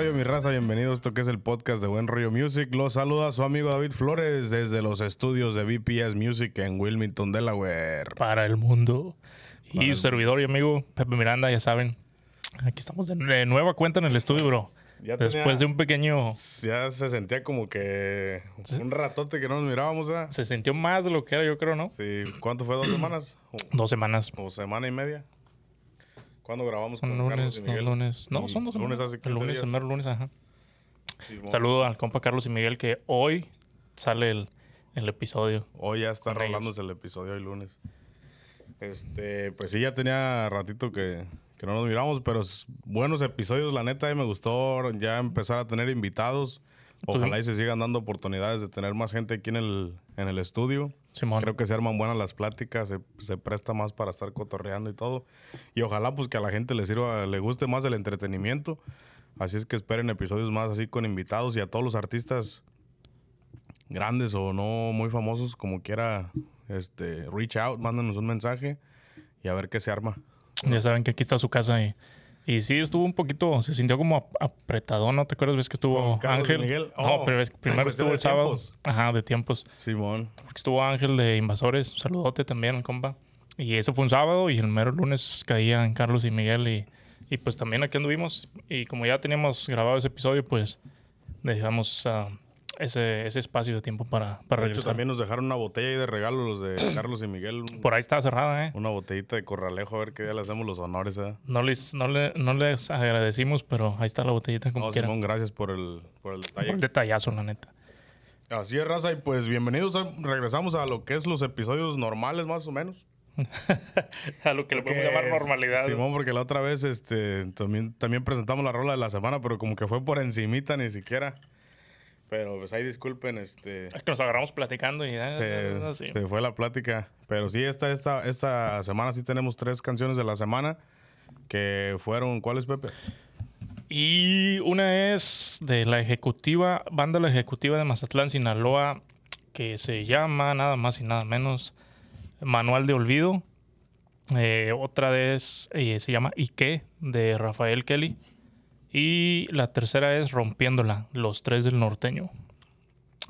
rollo, mi raza? Bienvenidos a esto que es el podcast de Buen Rollo Music. Los saluda su amigo David Flores desde los estudios de BPS Music en Wilmington, Delaware. Para el mundo. Y su servidor y amigo Pepe Miranda, ya saben. Aquí estamos de nueva cuenta en el estudio, bro. Ya Después tenía- de un pequeño... Ya se sentía como que un ratote que no nos mirábamos, ¿eh? Se sintió más de lo que era, yo creo, ¿no? Sí, ¿cuánto fue? ¿Dos semanas? Dos semanas. o semana y media? ¿Cuándo grabamos con Un Carlos lunes, y lunes. No, son dos lunes hace El 15 lunes, días. el mero lunes, ajá. Sí, Saludo al compa Carlos y Miguel que hoy sale el, el episodio. Hoy ya está rolándose el episodio hoy lunes. Este, pues sí, ya tenía ratito que, que no nos miramos, pero buenos episodios, la neta, y me gustó ya empezar a tener invitados. Ojalá y se sigan dando oportunidades de tener más gente aquí en el, en el estudio. Simón. Creo que se arman buenas las pláticas, se, se presta más para estar cotorreando y todo. Y ojalá pues que a la gente le sirva, le guste más el entretenimiento. Así es que esperen episodios más así con invitados y a todos los artistas grandes o no muy famosos, como quiera, este, reach out, mándanos un mensaje y a ver qué se arma. Ya saben que aquí está su casa y, y sí estuvo un poquito, se sintió como ap- apretado, ¿no? ¿Te acuerdas? ¿Ves que estuvo Con Ángel? Miguel. no, Oh, pero en primero estuvo el sábado. tiempos. Ajá, de tiempos. Simón. Porque estuvo Ángel de Invasores, un saludote también, compa. Y eso fue un sábado y el mero lunes caían Carlos y Miguel y, y pues también aquí anduvimos. Y como ya teníamos grabado ese episodio, pues dejamos ah, ese, ese espacio de tiempo para, para De hecho, regresar. también nos dejaron una botella ahí de regalo los de Carlos y Miguel. un- Por ahí está cerrada, ¿eh? Una botellita de corralejo, a ver qué día le hacemos los honores, ¿eh? No les, no, le- no les agradecimos, pero ahí está la botellita como No. Simón, gracias por el, por el Por detalle. el detallazo, la neta. Así es, raza, y pues bienvenidos. a- regresamos a lo que es los episodios normales, más o menos. A lo que le podemos llamar normalidad. Simón, porque la otra vez este, también, también presentamos la rola de la semana, pero como que fue por encimita ni siquiera. Pero pues ahí disculpen, este... Es que nos agarramos platicando y ya. Se, se fue la plática. Pero sí, esta, esta, esta semana sí tenemos tres canciones de la semana que fueron... ¿Cuáles, Pepe? Y una es de la ejecutiva, banda La Ejecutiva de Mazatlán, Sinaloa, que se llama nada más y nada menos Manual de Olvido. Eh, otra es, eh, se llama Ike, de Rafael Kelly. Y la tercera es Rompiéndola, Los Tres del Norteño.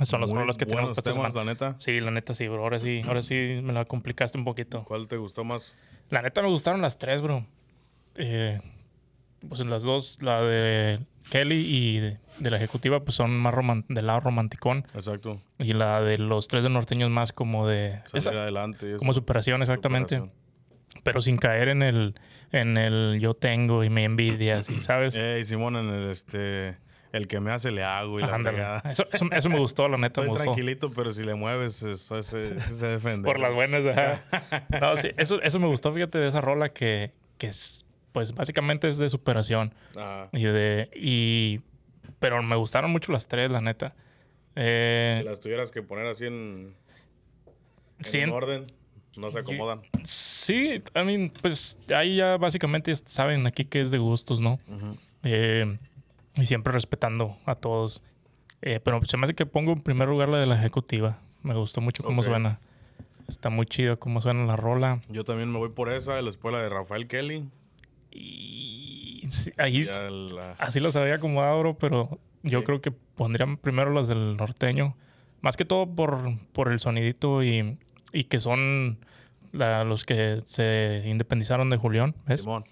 Son las rolas que tenemos para temas, la neta. Sí, la neta sí, bro. Ahora sí, ahora sí me la complicaste un poquito. ¿Cuál te gustó más? La neta me gustaron las tres, bro. Eh, pues las dos, la de Kelly y de, de la ejecutiva, pues son más del lado romanticón. Exacto. Y la de los tres de norteños más como de... Salir esa- adelante. eso. como superación, exactamente. Superación. Pero sin caer en el, en el yo tengo y me envidias, y ¿sabes? Ey, Simón, en el este... El que me hace le hago y la. Eso, eso, eso me gustó, la neta. Estoy me gustó. tranquilito, pero si le mueves, eso ese, se defiende. Por las buenas, ajá. No, sí, eso, eso me gustó, fíjate, de esa rola que, que es, pues básicamente es de superación. Ajá. Y de. Y. Pero me gustaron mucho las tres, la neta. Eh, Si las tuvieras que poner así en, en- orden, no se acomodan. sí, I mean, pues ahí ya básicamente saben aquí que es de gustos, ¿no? Eh, y siempre respetando a todos. Eh, pero se me hace que pongo en primer lugar la de la ejecutiva. Me gustó mucho cómo suena. Está muy chido cómo suena la rola. Yo también me voy por esa, la escuela de Rafael Kelly. Y sí, ahí la- así las había acomodado, bro, pero yo Sí. creo que pondrían primero las del norteño. Más que todo por, por el sonidito y, y que son la- los que se independizaron de Julián, ¿ves? Simón.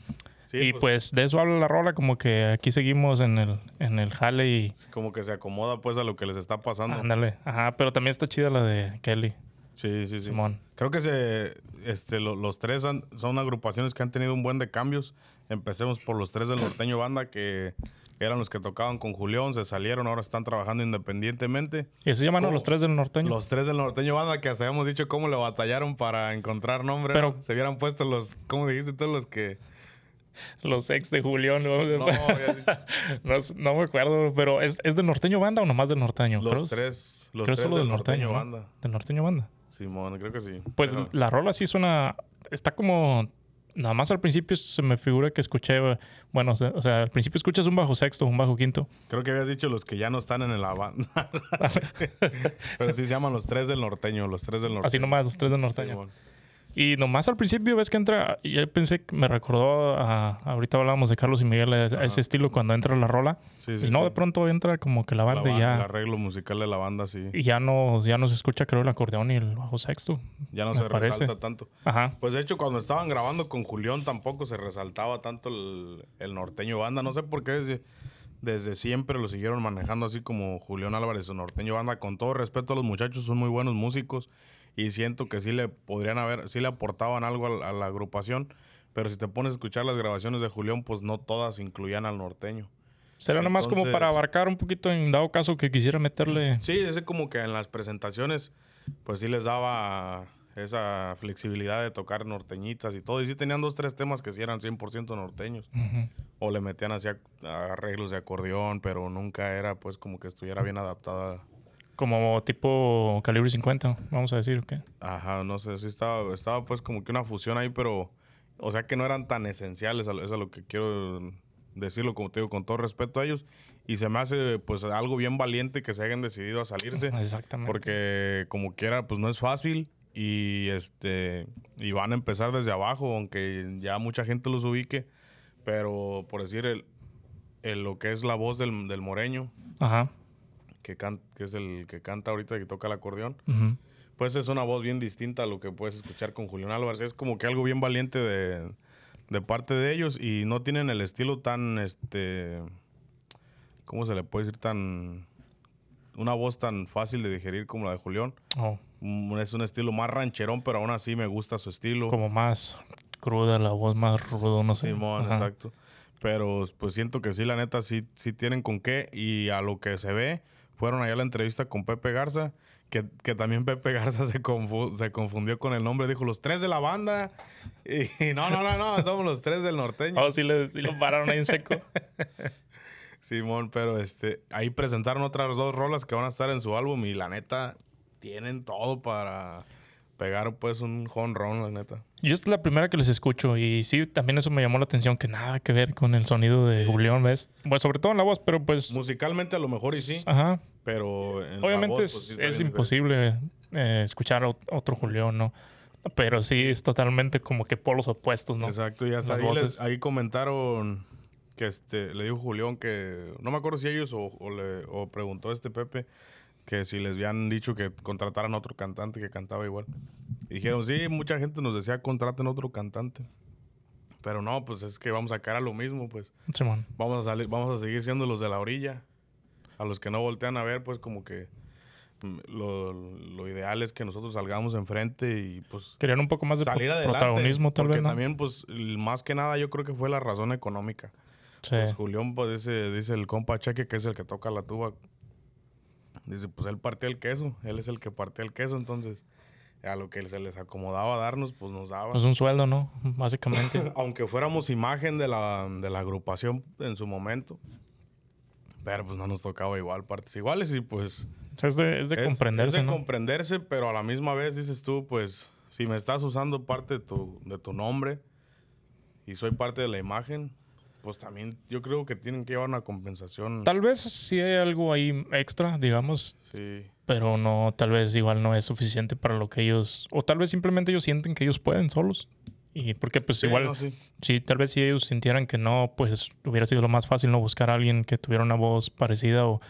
Sí, y pues, pues, de eso habla la rola, como que aquí seguimos en el, en el jale y como que se acomoda pues a lo que les está pasando. ándale. Ajá, pero también está chida la de Kelly, Sí, sí, sí. Simón. Creo que se, este, lo- los tres han- son agrupaciones que han tenido un buen de cambios. Empecemos por los tres del norteño banda que eran los que tocaban con Julián, se salieron, ahora están trabajando independientemente. Y se llaman ¿Cómo? los tres del norteño. Los tres del norteño banda que hasta habíamos dicho cómo le batallaron para encontrar nombre. Pero- ¿no? se hubieran puesto los, ¿cómo dijiste tú? Los que... Los ex de Julián. No, No, no, no me acuerdo, pero ¿es, ¿es del norteño banda o nomás del norteño? Los tres, los creo tres solo del del norteño, ¿no? banda. Del norteño banda. Simón, creo que sí. Pues Pero- la rola sí suena. Está como. Nada más al principio se me figura que escuché. Bueno, o sea, al principio escuchas un bajo sexto, un bajo quinto. Creo que habías dicho los que ya no están en la banda. Pero sí se llaman los tres del norteño, los tres del norteño. Así nomás, los tres del norteño. Y nomás al principio ves que entra, yo pensé que me recordó a, ahorita hablábamos de Carlos y Miguel, a, ese estilo cuando entra la rola. Sí, sí, y no, sí. de pronto entra como que la La banda y ya, El arreglo musical de la banda, sí. y ya no, ya no se escucha creo el acordeón y el bajo sexto. Ya no se parece. resalta tanto. Ajá. Pues de hecho, cuando estaban grabando con Julián tampoco se resaltaba tanto el, el norteño banda. No sé por qué desde, desde siempre lo siguieron manejando así como Julián Álvarez, su norteño banda. Con todo respeto a los muchachos, son muy buenos músicos y siento que sí le podrían haber, sí le aportaban algo a, la- a la agrupación. Pero si te pones a escuchar las grabaciones de Julián, pues no todas incluían al norteño. Será nomás como para abarcar un poquito en dado caso que quisiera meterle. Sí, ese como que en las presentaciones, pues sí les daba esa flexibilidad de tocar norteñitas y todo. Y sí tenían dos, tres temas que sí eran 100% norteños. O le metían así a- a arreglos de acordeón, pero nunca era pues como que estuviera bien adaptada. Como tipo calibre 50, vamos a decir, ¿o qué? Ajá, no sé, sí estaba, estaba pues como que una fusión ahí, pero... O sea que no eran tan esenciales, a lo- eso es lo que quiero decirlo, como te digo, con todo respeto a ellos. Y se me hace pues algo bien valiente que se hayan decidido a salirse. Exactamente. Porque como quiera, pues no es fácil. Y este y van a empezar desde abajo, aunque ya mucha gente los ubique. Pero por decir el, el- lo que es la voz del, del moreño, Ajá. Que, can- que es el que canta ahorita, que toca el acordeón, Ujú. pues es una voz bien distinta a lo que puedes escuchar con Julián Álvarez. Es como que algo bien valiente de, de parte de ellos y no tienen el estilo tan, este, ¿cómo se le puede decir? Tan, una voz tan fácil de digerir como la de Julián. Oh, Mm, Es un estilo más rancherón, pero aún así me gusta su estilo. como más cruda, la voz más rudo, no sé. Simón, Ajá. exacto. Pero pues siento que sí, la neta, sí, sí tienen con qué. Y a lo que se ve, fueron allá a la entrevista con Pepe Garza, que, que también Pepe Garza se, confu- se confundió con el nombre. Dijo, los tres de la banda. Y no, no, no, no, somos los tres del norteño. Oh, sí, le, sí lo pararon ahí en seco. Simón, pero este, ahí presentaron otras dos rolas que van a estar en su álbum y la neta, tienen todo para pegar pues un home run, la neta. Yo es la primera que les escucho y sí, también eso me llamó la atención, que nada que ver con el sonido de Julián, ¿ves? Bueno, sobre todo en la voz, pero pues... Musicalmente a lo mejor y sí, Ajá. pero en la Obviamente voz, es, pues, sí es imposible eh, escuchar otro Julián, ¿no? Pero sí es totalmente como que polos opuestos, ¿no? Exacto, y hasta ahí, les- ahí comentaron que este, le dijo Julián que, no me acuerdo si ellos o, o le, o preguntó este Pepe, que si les habían dicho que contrataran otro cantante que cantaba igual. Y dijeron, sí, mucha gente nos decía contraten otro cantante. Pero no, pues es que vamos a caer a lo mismo, pues. Simón. Vamos a salir, vamos a seguir siendo los de la orilla. A los que no voltean a ver, pues como que mm, lo, lo ideal es que nosotros salgamos enfrente y pues Querían un poco más de salir adelante. protagonismo, tal porque vez, ¿no? también, pues, más que nada, yo creo que fue la razón económica. Sí. Pues Julián, pues, dice, dice el compa Cheque, que es el que toca la tuba. Dice, pues, él partió el queso. Él es el que partió el queso, entonces, a lo que se les acomodaba darnos, pues, nos daba. Pues un sueldo, ¿no? Básicamente. Aunque fuéramos imagen de la, de la agrupación en su momento. Pero, pues, no nos tocaba igual, partes iguales y, pues... O sea, es de, es de es- comprenderse, es de ¿no? comprenderse, pero a la misma vez dices tú, pues, si me estás usando parte de tu, de tu nombre y soy parte de la imagen, pues también yo creo que tienen que llevar una compensación. Tal vez sí hay algo ahí extra, digamos, Sí, pero no, tal vez igual no es suficiente para lo que ellos, o tal vez simplemente ellos sienten que ellos pueden solos. Y porque pues Sí, igual, no, sí. sí, tal vez si ellos sintieran que no, pues hubiera sido lo más fácil no buscar a alguien que tuviera una voz parecida o,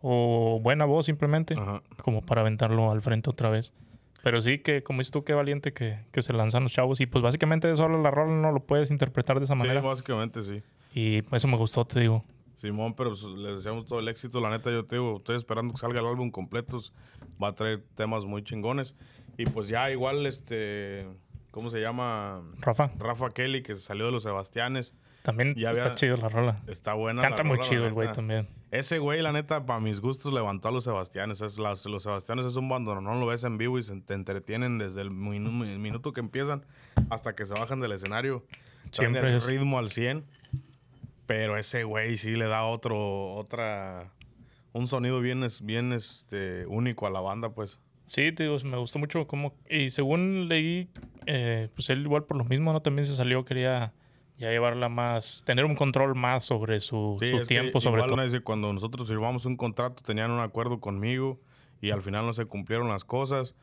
o buena voz simplemente, Ajá. como para aventarlo al frente otra vez. Pero sí que, como dices tú, qué valiente que, que se lanzan los chavos. Y pues básicamente de eso habla la rola, no lo puedes interpretar de esa Sí, manera. básicamente sí. Y eso me gustó, te digo. Simón, pero pues, les deseamos todo el éxito. La neta, yo te digo, estoy esperando que salga el álbum completo. Va a traer temas muy chingones. Y pues ya igual, este, ¿cómo se llama? Rafa, Rafa Kelly, que salió de los Sebastianes. también Ya está había- chido la rola. Está buena. la Canta muy rola, la chido el güey también. Ese güey, la neta, para mis gustos, levantó a los Sebastianes. Es las- los Sebastianes es un bando, no lo ves en vivo y se te entretienen desde el minu- el minuto que empiezan hasta que se bajan del escenario. Siempre el ritmo al 100. Pero ese güey sí le da otro, otra, un sonido bien, bien este, único a la banda, pues. Sí, te digo, me gustó mucho cómo... Y según leí, eh, pues él igual por lo mismo, ¿no? También se salió, quería ya llevarla más... Tener un control más sobre su, Sí, su es que tiempo, sobre igual todo. cuando nosotros firmamos un contrato tenían un acuerdo conmigo y al final no se cumplieron las cosas.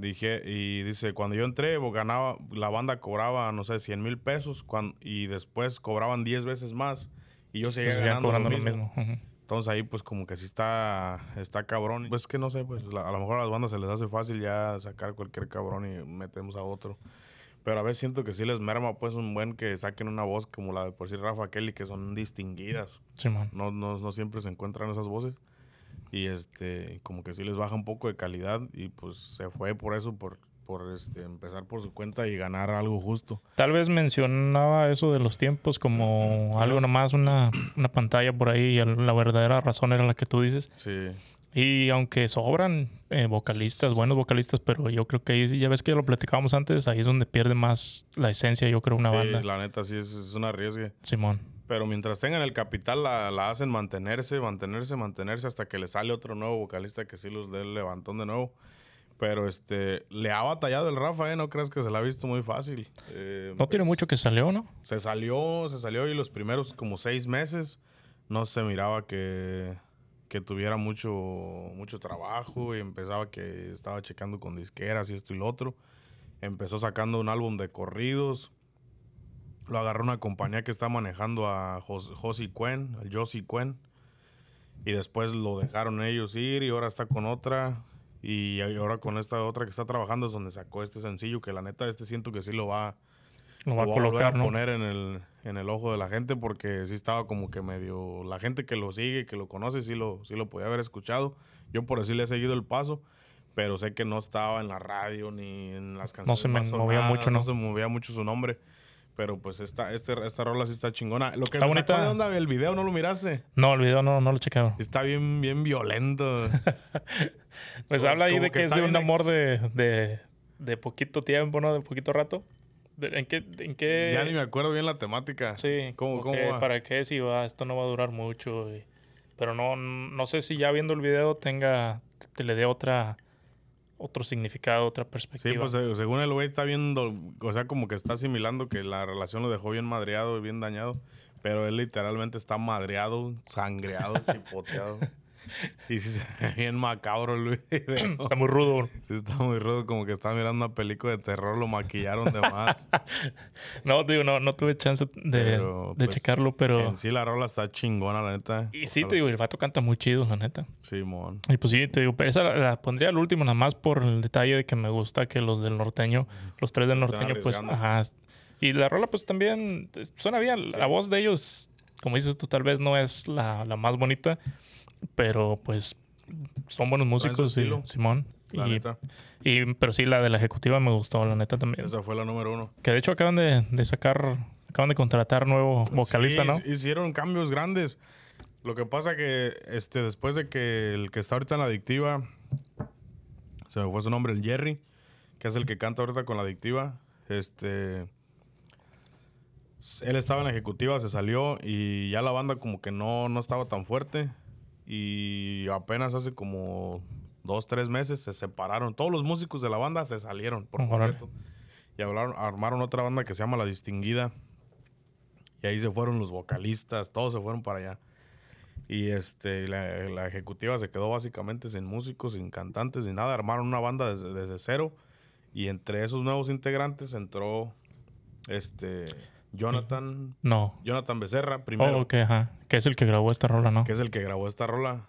Dije, y dice, cuando yo entré, ganaba, la banda cobraba, no sé, 100 mil pesos cuan- y después cobraban 10 veces más y yo seguía Pues ganando cobrando lo lo mismo. Entonces ahí pues como que sí está, está cabrón. Pues que no sé, pues la- a lo mejor a las bandas se les hace fácil ya sacar cualquier cabrón y metemos a otro. Pero a veces siento que sí les merma pues un buen que saquen una voz como la de por sí Rafa Kelly, que son distinguidas. Simón. No, no, no siempre se encuentran esas voces. Y este, como que sí les baja un poco de calidad y pues se fue por eso, por, por este, empezar por su cuenta y ganar algo justo. Tal vez mencionaba eso de los tiempos como algo nomás, una, una pantalla por ahí y la verdadera razón era la que tú dices. Sí, Y aunque sobran eh, vocalistas, buenos vocalistas, pero yo creo que ahí, ya ves que lo platicábamos antes, ahí es donde pierde más la esencia, yo creo, una sí, banda. la neta sí es, es una arriesgue. Simón. Pero mientras tengan el capital, la, la hacen mantenerse, mantenerse, mantenerse hasta que le sale otro nuevo vocalista que sí los dé el levantón de nuevo. Pero este, le ha batallado el Rafa, ¿eh? No creas que se la ha visto muy fácil. Eh, No tiene pues, mucho que salió, ¿no? Se salió, se salió y los primeros como seis meses no se miraba que, que tuviera mucho, mucho trabajo y empezaba que estaba checando con disqueras y esto y lo otro. Empezó sacando un álbum de corridos. Lo agarró una compañía que está manejando a Jos- Josie Cuen, al Josie Cuen. Y después lo dejaron ellos ir y ahora está con otra. Y ahora con esta otra que está trabajando es donde sacó este sencillo que la neta este siento que sí lo va, Lo va a lo voy colocar, a ¿no? poner en el, en el ojo de la gente porque sí estaba como que medio... La gente que lo sigue, que lo conoce, sí lo, sí lo podía haber escuchado. Yo por así le he seguido el paso, pero sé que no estaba en la radio ni en las canciones se me mucho, ¿no? se movía mucho su nombre. Pero pues esta, este, esta rola sí está chingona. Lo que Está bonita. de onda el video, ¿no lo miraste? No, el video no, no lo he checado. Está bien, bien violento. Pues Pues habla ahí de que que es de un amor ex- de, de, de poquito tiempo, ¿no? De poquito rato. De- ¿En qué? En qué ya ni me acuerdo bien la temática. Sí, ¿Cómo, cómo que va? ¿Para qué? Si va, esto no va a durar mucho. y- pero no, no sé si ya viendo el video tenga, te le dé otra, otro significado, otra Sí, perspectiva. pues eh, según el güey está viendo, o sea, como que está asimilando que la relación lo dejó bien madreado y bien dañado, pero él literalmente está madreado, sangreado, chipoteado. Y sí se ve bien macabro el video. Está muy rudo. Sí está muy rudo, como que está mirando una película de terror, lo maquillaron de más. No, digo, no, no tuve chance de, Pero, de pues, checarlo, pero... En sí la rola está chingona, la neta. Y sí, te digo, el vato canta muy chido, la neta. Simón. Y pues sí, te digo, pero esa la, la pondría al último, nada más por el detalle de que me gusta que los del norteño, los tres del norteño, pues, ajá. Y la rola, pues también suena bien. La voz de ellos, como dices tú, tal vez no es la, la más bonita, pero pues son buenos músicos, y, Simón. La Y, neta. y- pero sí, la de la ejecutiva me gustó, la neta también. Esa fue la número uno. Que de hecho acaban de, de sacar, acaban de contratar nuevo vocalista, Sí, ¿no? Hicieron cambios grandes. Lo que pasa que este, después de que el que está ahorita en la adictiva, se me fue su nombre, el Jerry, que es el que canta ahorita con la adictiva, este, él estaba en la ejecutiva, se salió y ya la banda como que no, no estaba tan fuerte y apenas hace como dos, tres meses se separaron. Todos los músicos de la banda se salieron por completo y hablaron, armaron otra banda que se llama La Distinguida. Y ahí se fueron los vocalistas, todos se fueron para allá. Y este, la, la ejecutiva se quedó básicamente sin músicos, sin cantantes, sin nada. Armaron una banda desde, desde cero. Y entre esos nuevos integrantes entró este Jonathan, No. Jonathan Becerra primero, Oh, ajá. Que es el que grabó esta rola, ¿no? que es el que grabó esta rola,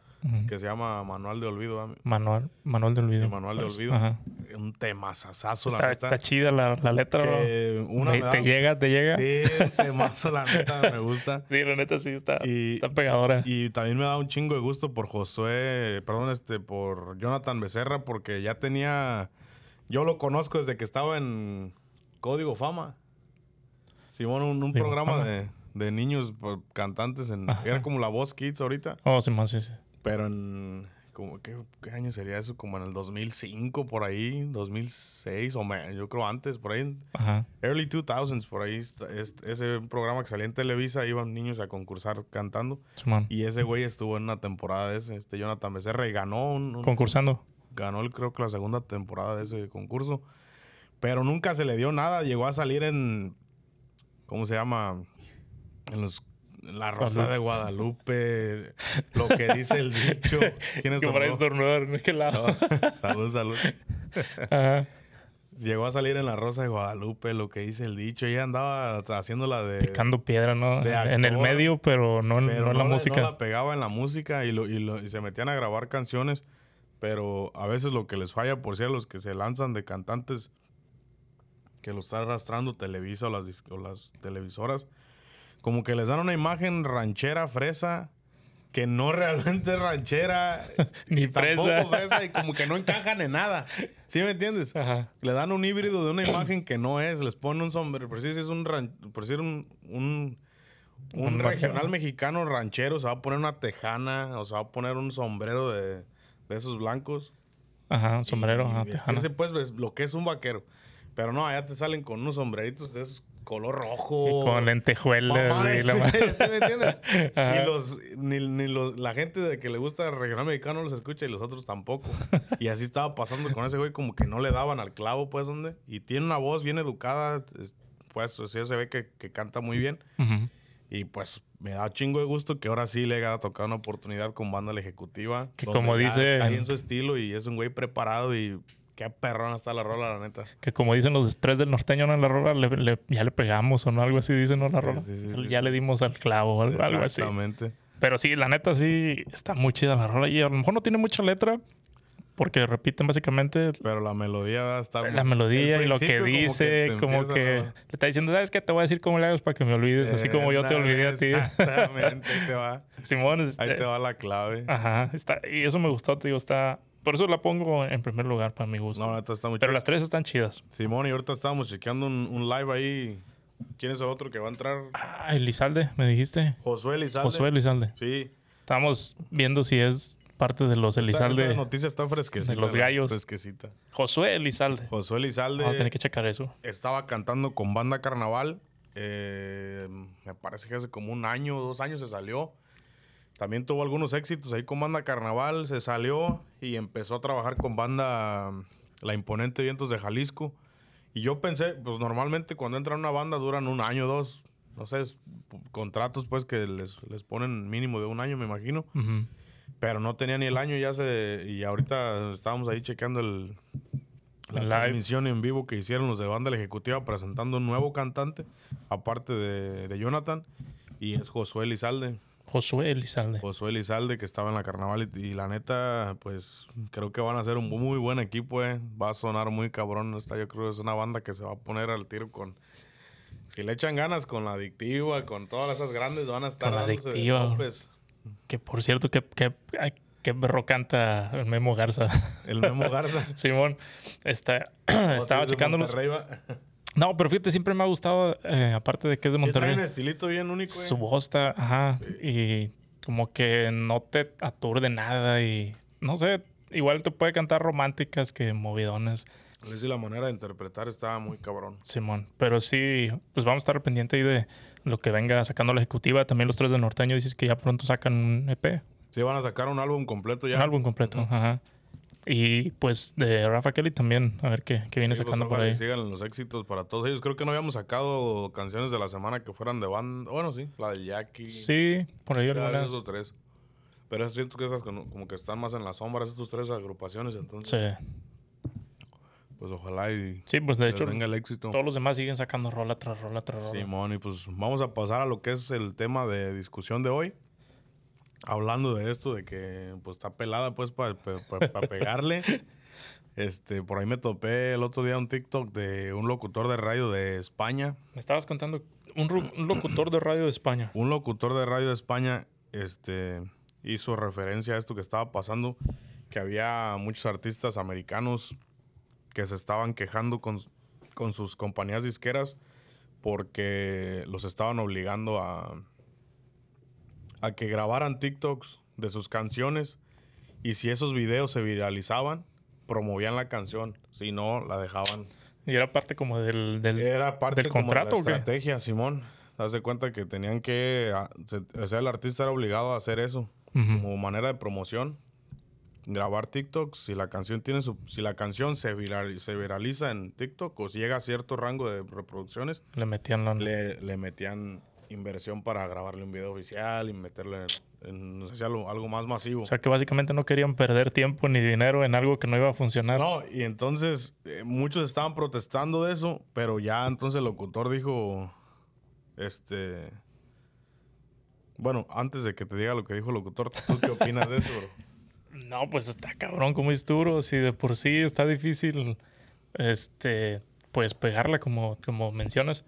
que se llama Manual de Olvido. ¿verdad? Manual, Manual de Olvido. El Manual de Pues, Olvido. Ajá. Un temazazazo, la Está, neta. está chida la, la letra. que una te, me da- te llega, te llega. Sí, Sí, un temazo, la neta, me gusta. la neta sí está, Y- está pegadora. Y también me da un chingo de gusto por Josué, perdón, este, por Jonathan Becerra, porque ya tenía, yo lo conozco desde que estaba en Código Fama. Simón, un, un programa Fama. de, de niños cantantes, en, Ajá. era como la Voz Kids ahorita, Oh, sí, más, sí, sí. pero en, como, ¿qué, qué año sería eso? Como en el 2005, por ahí, 2006, o me- yo creo antes, por ahí, Ajá. Early 2000s, por ahí, es- ese programa que salía en Televisa, iban niños a concursar cantando. Y ese güey estuvo en una temporada de ese, este Jonathan Becerra, y ganó, un- un- Concursando. ganó el- creo que la segunda temporada de ese concurso. Pero nunca se le dio nada. Llegó a salir en, ¿cómo se llama? En los, la Rosa de Guadalupe. Lo que dice el dicho. ¿Quién es ahí estornudar, no es que lado. Salud, salud. Ajá. Llegó a salir en La Rosa de Guadalupe, lo que dice el dicho. Ella andaba haciendo la de... Picando piedra, ¿no? de en el medio, pero no, en- no en la le- música. No la pegaba en la música y, lo- y lo- y se metían a grabar canciones. Pero a veces lo que les falla, por a los que se lanzan de cantantes que lo está arrastrando Televisa o las, o las televisoras, como que les dan una imagen ranchera, fresa, que no realmente es ranchera, Ni y tampoco fresa. fresa, y como que no encajan en nada. ¿Sí me entiendes? Ajá. Le dan un híbrido de una imagen que no es, les ponen un sombrero, por si es un, ran- por si un, un, un Un regional ranchero. mexicano ranchero, se va a poner una tejana o se va a poner un sombrero de, de esos blancos. Ajá, un sombrero, y ajá, tejana. vestirse, pues lo que es un vaquero. Pero no, allá te salen con unos sombreritos de esos color rojo. Y con lentejuelas Mamá, y la. ¿sí me entiendes? Ajá. Y los, ni, ni los, la gente de que le gusta el regional mexicano los escucha y los otros tampoco. Y así estaba pasando con ese güey, como que no le daban al clavo, pues, ¿dónde? Y tiene una voz bien educada, es- pues, o sea, se ve que, que canta muy bien. Y pues me da chingo de gusto que ahora sí le haya tocado una oportunidad con banda la ejecutiva. Que donde como dice- cae en su estilo y es un güey preparado y qué perrón está la rola, la neta. Que como dicen los tres del norteño, ¿no? En la rola le- le- ya le pegamos o no, algo así dicen, ¿no? La Sí, rola. sí, sí, ya le dimos al clavo o algo, algo así. Exactamente. Pero sí, la neta sí está muy chida la rola. Y a lo mejor no tiene mucha letra, porque repiten básicamente Pero la melodía va a estar... la melodía el y lo que dice, como que, a- le está diciendo, ¿sabes qué? Te voy a decir cómo le hagas para que me olvides, así como yo te Eh, olvidé a ti. Exactamente, ahí te va. Simón, este, Ahí te va la clave. ajá, está, y eso me gustó, te digo, está, por eso la pongo en primer lugar para mi gusto. No, está muy Pero chido. las tres están chidas. Simón, y ahorita estábamos chequeando un, un live ahí. ¿Quién es el otro que va a entrar? Ah, Elizalde, me dijiste. Josué Elizalde. Josué Elizalde. Sí. Estamos viendo si es parte de los Elizalde. esta noticia está fresquecita. de los gallos. Fresquecita. Josué Elizalde. Josué Elizalde Vamos a tener que checar eso. estaba cantando con Banda Carnaval. eh, me parece que hace como un año o dos años se salió. También tuvo algunos éxitos ahí con Banda Carnaval. Se salió y empezó a trabajar con Banda La Imponente Vientos de Jalisco. Y yo pensé, pues normalmente cuando entra una banda duran un año, dos, no sé, contratos pues que les, les ponen mínimo de un año, me imagino. Pero no tenía ni el año ya se... Y ahorita estábamos ahí chequeando el, la transmisión en vivo que hicieron los de Banda La Ejecutiva presentando un nuevo cantante, aparte de, de Jonathan, y es Josué Elizalde. Josué Elizalde. Josué Elizalde, que estaba en la carnaval, y, y la neta, pues creo que van a ser un muy buen equipo, eh. Va a sonar muy cabrón. Esta, yo creo que es una banda que se va a poner al tiro con. Si le echan ganas con la adictiva, con todas esas grandes, van a estar Con la Adictiva. topes. Que por cierto, que, que, qué berro canta el Memo Garza. El Memo Garza. Simón, está, O sea, estaba checando los... No, pero fíjate, siempre me ha gustado, eh, aparte de que es de Monterrey, un estilito bien único, eh. su voz está, ajá, y como que no te aturde nada y no sé, igual te puede cantar románticas que movidones, Es decir, la manera de interpretar está muy cabrón. Simón. Pero sí, pues vamos a estar pendiente ahí de lo que venga sacando la ejecutiva. También los tres del norteño dices que ya pronto sacan un EP, Sí, van a sacar un álbum completo ya. un álbum completo, ajá. Y pues de Rafa Kelly también, a ver qué, qué viene Sí, pues, sacando por ahí. sigan los éxitos para todos ellos. Creo que no habíamos sacado canciones de la semana que fueran de banda. Bueno, sí, la de Jackie. Sí, por ahí algunas. esos tres. Pero es cierto que esas como, que están más en las sombras, estas tres agrupaciones. Entonces, Sí. pues ojalá y Sí, pues de hecho, venga el éxito. todos los demás siguen sacando rola tras rola tras rola. Simón, y pues vamos a pasar a lo que es el tema de discusión de hoy. Hablando de esto, de que pues está pelada pues para pegarle. Este, por ahí me topé el otro día un TikTok de un locutor de radio de España. Me estabas contando un locutor de radio de España. Un locutor de radio de España este, hizo referencia a esto que estaba pasando, que había muchos artistas americanos que se estaban quejando con, con sus compañías disqueras porque los estaban obligando a, a que grabaran TikToks de sus canciones y si esos videos se viralizaban, promovían la canción, si no, la dejaban Y era parte como del... del era parte del como de la contrato, estrategia, Simón. Haz de cuenta que tenían que, ah, o sea, el artista era obligado a hacer eso Ujú. como manera de promoción. Grabar TikToks, si la canción tiene su, si la canción se, viral- se viraliza en TikTok o si llega a cierto rango de reproducciones, Le metían la... le, le metían inversión para grabarle un video oficial y meterle en, no sé si algo, algo más masivo. O sea, que básicamente no querían perder tiempo ni dinero en algo que no iba a funcionar. No, y entonces eh, muchos estaban protestando de eso, pero ya entonces el locutor dijo, este, bueno, antes de que te diga lo que dijo el locutor, ¿tú qué opinas de eso, bro? No, pues está cabrón como es duro. Si de por sí está difícil, este, pues pegarla como, como mencionas.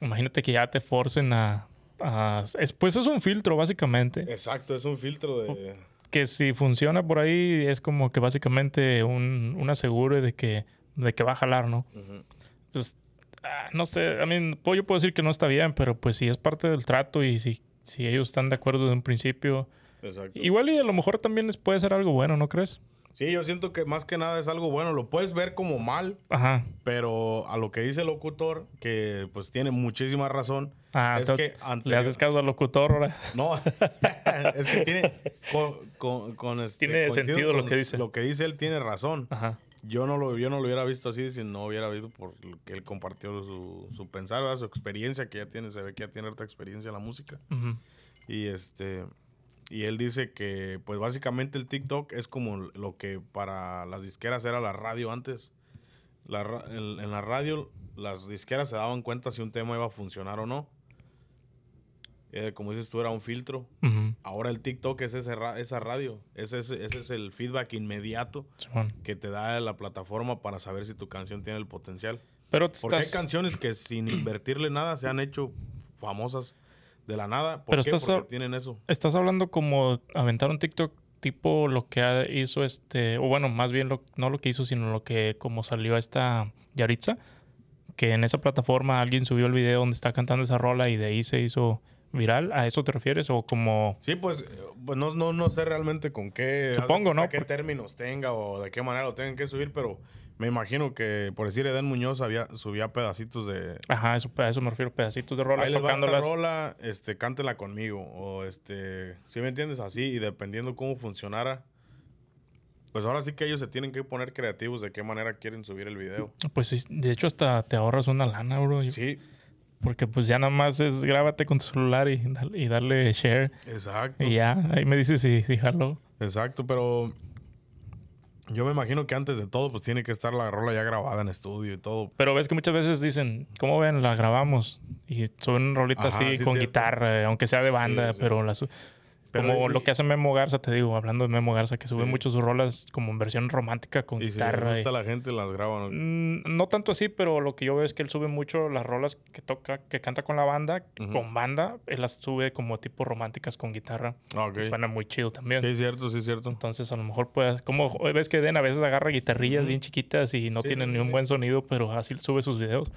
Imagínate que ya te forcen a... a es, pues es un filtro, básicamente. Exacto, es un filtro de... Que si funciona por ahí es como que básicamente un, un asegure de que, de que va a jalar, ¿no? Ujú. Pues, ah, no sé, a mí yo puedo decir que no está bien, pero pues si es parte del trato y si, si ellos están de acuerdo de un principio, Exacto. igual y a lo mejor también les puede ser algo bueno, ¿no crees? Sí, yo siento que más que nada es algo bueno. Lo puedes ver como mal, Ajá. pero a lo que dice el locutor, que pues tiene muchísima razón, Ah, es que le haces caso al locutor ahora. No, es que tiene. Con, con- con este, Tiene sentido lo que dice. Lo que dice él tiene razón. Ajá. Yo no lo, yo no lo hubiera visto así si no hubiera visto por lo que él compartió su, su pensar, ¿verdad? su experiencia, que ya tiene, se ve que ya tiene harta experiencia en la música. Y este. Y él dice que, pues básicamente el TikTok es como lo que para las disqueras era la radio antes. La en, en la radio, las disqueras se daban cuenta si un tema iba a funcionar o no. Eh, como dices tú, era un filtro. Ujú. Ahora el TikTok es ese ra- esa radio. Ese, ese, ese es el feedback inmediato Simón. que te da la plataforma para saber si tu canción tiene el potencial. Pero Porque hay estás, canciones que sin invertirle nada se han hecho famosas de la nada. ¿Por Pero qué? estás Porque tienen eso. estás hablando como aventar un TikTok tipo lo que hizo este, o bueno, más bien lo, no lo que hizo, sino lo que como salió esta Yaritza, que en esa plataforma alguien subió el video donde está cantando esa rola y de ahí se hizo viral. ¿A eso te refieres? O como... Sí, pues, eh, pues no, no, no sé realmente con qué, Supongo, ¿no? qué términos tenga o de qué manera lo tengan que subir, pero me imagino que, por decir, Eden Muñoz había, subía pedacitos de... Ajá, eso, a eso me refiero, pedacitos de rolas Ahí les va esta tocándolas. rola, este, cántela conmigo. O este, ¿sí me entiendes? Así, y dependiendo cómo funcionara. Pues ahora sí que ellos se tienen que poner creativos de qué manera quieren subir el video. Pues sí, de hecho hasta te ahorras una lana, bro. Sí, Porque pues ya nada más es grábate con tu celular y, darle share. exacto. Y ya, ahí me dices si, si jaló. Exacto, pero yo me imagino que antes de todo, pues tiene que estar la rola ya grabada en estudio y todo. Pero ves que muchas veces dicen, ¿cómo ven? La grabamos. Y suben una rolita Ajá, así sí, con cierto. guitarra, eh, aunque sea de banda, Sí, sí. pero la Pero como y- lo que hace Memo Garza, te digo, hablando de Memo Garza, que sube Sí. mucho sus rolas como en versión romántica con Y si guitarra. gusta y- a la gente, las graban. Mm, No tanto así, pero lo que yo veo es que él sube mucho las rolas que toca, que canta con la banda, con banda, él las sube como tipo románticas con guitarra. Ah, ok. Y Suena muy chill también. Sí, es cierto, sí, es cierto. Entonces a lo mejor puedes, como ves que Den a veces agarra guitarrillas bien chiquitas y no Sí, tienen sí, ni un buen sonido, pero así sube sus videos.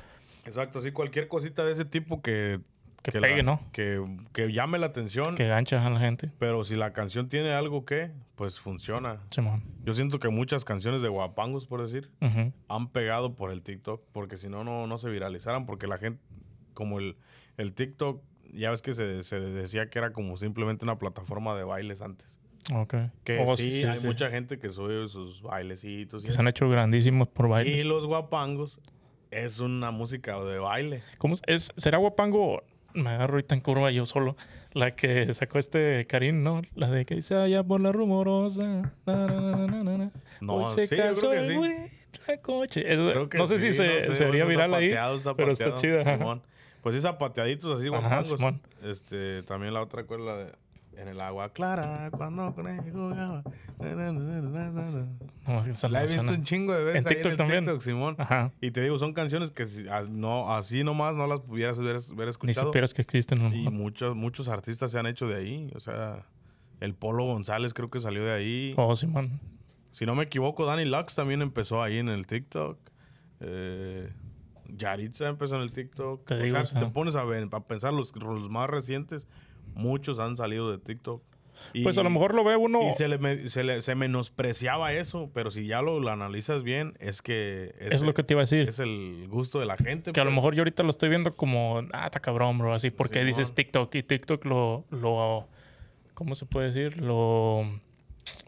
Exacto, sí, cualquier cosita de ese tipo que... Que pegue, ¿no? Que, que llame la atención. Que gancha a la gente. Pero si la canción tiene algo que, pues funciona. Yo siento que muchas canciones de guapangos, por decir, han pegado por el TikTok, porque si no, no, no se viralizaran, porque la gente, como el, el TikTok, ya ves que se, se decía que era como simplemente una plataforma de bailes antes. Ok. Que Oh, sí, hay mucha gente que sube sus bailecitos. y se han hecho grandísimos por Y bailes. los guapangos es una música de baile. ¿Cómo es? ¿Será guapango? Me agarro ahorita en curva yo solo. La que sacó este Karim, ¿no? La de que dice allá por la rumorosa. na, na. No, Hoy se sí, casó el sí. güey, la coche. Eso- no sé si sí, se, no sé, sería viral ahí, pero está chida. Simón. Pues sí, zapateaditos así, Ajá. Simón. Este, también la otra cual la de En el agua clara, cuando con él jugaba. No, no La he visto un chingo de veces En ahí TikTok en el también. TikTok, Simón. Ajá. Y te digo, son canciones que si- as- no, así nomás no las pudieras ver, Ni escuchado. supieras que existen. lo Y muchos, muchos artistas se han hecho de ahí. O sea, el Polo González creo que salió de ahí. Oh, Simón. Si no me equivoco, Danny Lux también empezó ahí en el TikTok. Eh, Yaritza empezó en el TikTok. Te o digo, sea, si te pones a, ver, a pensar los, los más recientes, muchos han salido de TikTok. Y- Pues a lo mejor lo ve uno. Y se, le, se, le- se menospreciaba eso, pero si ya lo, lo analizas bien, es que Es lo que te iba a decir. es el gusto de la gente. Que a lo pues. mejor yo ahorita lo estoy viendo como, ah, está cabrón, bro, así, porque dices TikTok y TikTok lo, lo, ¿cómo se puede decir? Lo,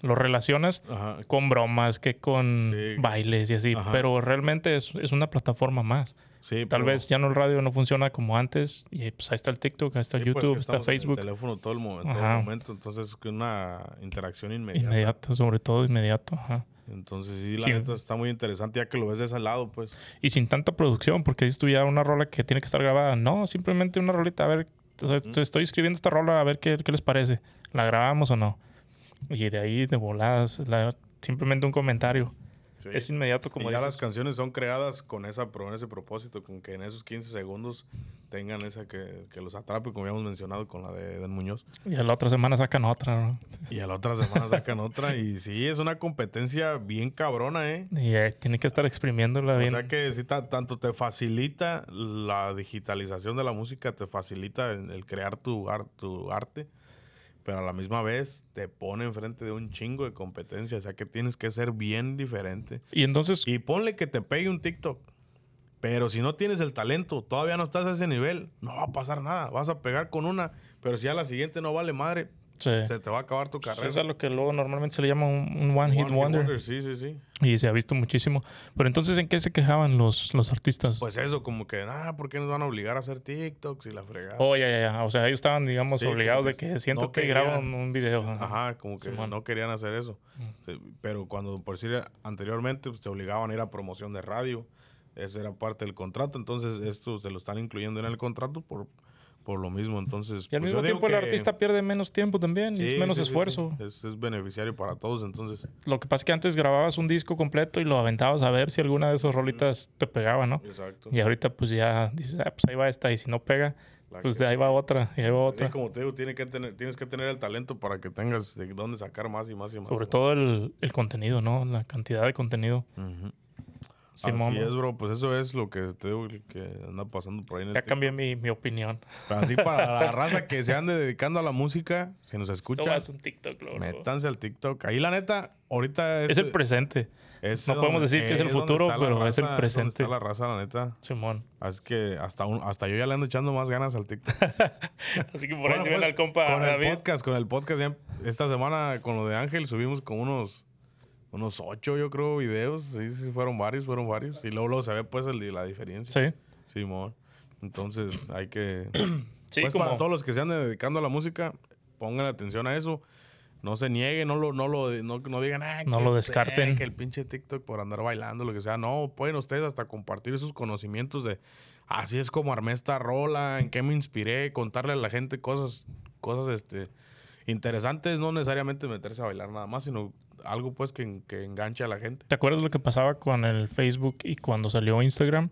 lo relacionas Ajá. con bromas, que con Sí. bailes y así, Ajá. pero realmente es, es una plataforma más. Sí, Tal pero- vez ya no el radio no funciona como antes. Y pues ahí está el TikTok, ahí está el Sí, pues, YouTube, que está estamos en el Facebook. teléfono todo el, todo momento. Entonces, una interacción inmediata. Inmediato, sobre todo inmediato. Ajá. Entonces, sí, la Sí. neta está muy interesante ya que lo ves de ese lado, pues. Y sin tanta producción, porque tú ya una rola que tiene que estar grabada. No, simplemente una rolita, a ver, o sea, estoy- estoy escribiendo esta rola, a ver qué, qué les parece. ¿La grabamos o no? Y de ahí, de voladas, la- simplemente un comentario. Sí. Es inmediato como y ya dices. las canciones son creadas con esa con ese propósito, con que en esos 15 segundos tengan esa que, que los atrape, como ya hemos mencionado con la de Dan Muñoz. Y a la otra semana sacan otra, ¿no? Y a la otra semana sacan otra. Y sí, es una competencia bien cabrona, ¿eh? Y eh, tiene que estar exprimiéndola O bien. sea que sí, ta- tanto te facilita la digitalización de la música, te facilita el, el crear tu, ar- tu arte, pero a la misma vez te pone enfrente de un chingo de competencia. O sea que tienes que ser bien diferente. Y entonces, Y ponle que te pegue un TikTok. Pero si no tienes el talento, todavía no estás a ese nivel, no va a pasar nada. Vas a pegar con una, pero si a la siguiente no vale madre, se- se te va a acabar tu pues carrera. es a lo que luego normalmente se le llama un, un one, hit wonder. Sí, sí, sí. Y se ha visto muchísimo. Pero entonces, ¿en qué se quejaban los, los artistas? Pues eso, como que, ah, ¿por qué nos van a obligar a hacer TikToks y la fregada? Oh, ya, ya, ya. O sea, ellos estaban, digamos, Sí, obligados de que que no siéntate y graba un, video. Ajá. Ajá, como que Simón. no querían hacer eso. Sí, pero cuando, por decir anteriormente, pues te obligaban a ir a promoción de radio. Esa era parte del contrato. Entonces, esto se lo están incluyendo en el contrato por, por lo mismo. Entonces, Y al pues, mismo tiempo el que- artista pierde menos tiempo también y es menos sí, sí, sí. esfuerzo. Es, es beneficiario para todos. Entonces, Lo que pasa es que antes grababas un disco completo y lo aventabas a ver si alguna de esas rolitas te pegaba, ¿no? exacto. Y ahorita pues ya dices, ah, pues ahí va esta y si no pega, La pues de ahí va otra y ahí va Sí, otra. como te digo, tiene que tener, tienes que tener el talento para que tengas de dónde sacar más y más y más. Sobre todo el, el contenido, ¿no? La cantidad de contenido. Ujú. Simón, Así es, bro. Pues eso es lo que te digo que anda pasando por ahí en el ya TikTok. cambié mi, mi opinión. Así para la raza que se ande dedicando a la música, si nos escucha, un TikTok, métanse al TikTok. Ahí la neta, ahorita Es el presente. es no podemos decir que es el futuro, pero es el presente. Está la raza, la neta. Simón. Así que hasta, un- hasta yo ya le ando echando más ganas al TikTok. Así que por ahí si ven pues, al compa con el podcast, con el podcast ya esta semana con lo de Ángel subimos con unos unos ocho, yo creo, videos. Sí, sí, fueron varios, fueron varios. Y luego, luego se ve pues el, la diferencia. Sí. Simón. Entonces hay que... Sí, pues como... para todos los que se anden dedicando a la música, pongan atención a eso. No se nieguen, no lo, no lo, no, no digan, "Ay, No lo descarten. Que el pinche TikTok por andar bailando, lo que sea. No, pueden ustedes hasta compartir sus conocimientos de así es como armé esta rola, en qué me inspiré, contarle a la gente cosas, cosas este, interesantes, no necesariamente meterse a bailar nada más, sino algo pues que, que enganche a la gente. ¿Te acuerdas lo que pasaba con el Facebook y cuando salió Instagram?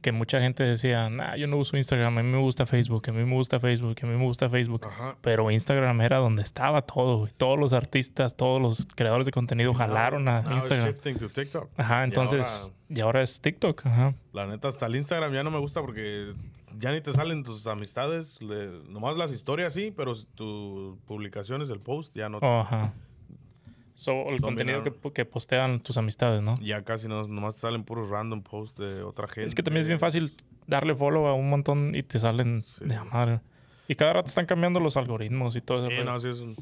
Que mucha gente decía, nah, yo no uso Instagram, a mí me gusta Facebook, a mí me gusta Facebook, a mí me gusta Facebook. Ajá. Pero Instagram era donde estaba todo, güey. Todos los artistas, todos los creadores de contenido jalaron a Instagram. shifting to TikTok. Ajá, Y entonces, ahora- y ahora es TikTok, ajá. La neta, hasta el Instagram ya no me gusta porque ya ni te salen tus amistades. le- nomás las historias sí, pero tus publicaciones, el post, ya no. Oh, ajá. So, el contenido que, que postean tus amistades, ¿no? Ya casi no, nomás salen puros random posts de otra gente. Es que también es bien fácil darle follow a un montón y te salen Sí. de la madre. Y cada rato están cambiando los algoritmos y todo Sí, eso. no, sí es un-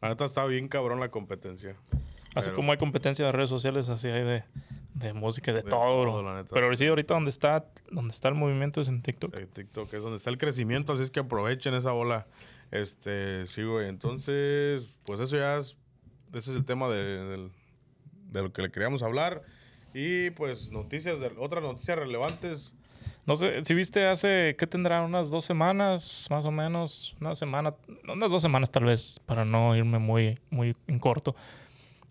La neta está bien cabrón la competencia. Así pero- como hay competencia de redes sociales, así hay de, de música, de, De todo, todo, la neta. Pero sí, ahorita donde está, donde está el movimiento es en TikTok. Eh, TikTok es donde está el crecimiento, así es que aprovechen esa bola. Este, sí, güey. Entonces, pues eso ya es. Ese es el tema de, de lo que le queríamos hablar. Y pues noticias, de, otras noticias relevantes. No sé, si viste hace, ¿qué tendrá? Unas dos semanas, más o menos. Una semana, unas dos semanas tal vez, para no irme muy, muy en corto.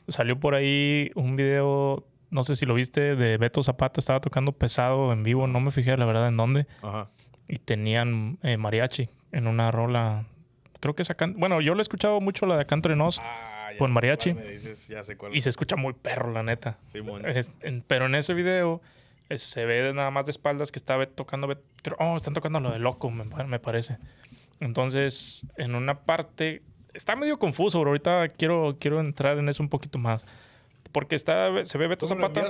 Salió por ahí un video, no sé si lo viste, de Beto Zapata. Estaba tocando pesado en vivo, no me fijé la verdad en dónde. Ajá. Y tenían eh, mariachi en una rola. Creo que sacan. Bueno, yo le he escuchado mucho la de acá entre nos. Ah, Con mariachi. cuál me dices, ya sé cuál. Y se escucha muy perro, la neta. Es- en- pero en ese video se ve nada más de espaldas que está tocando. Creo- oh, están tocando lo de loco, me, pa- me parece. Entonces, en una parte. Está medio confuso, pero ahorita quiero, quiero entrar en eso un poquito más. Porque está, se ve Beto ¿Tú me lo Zapata.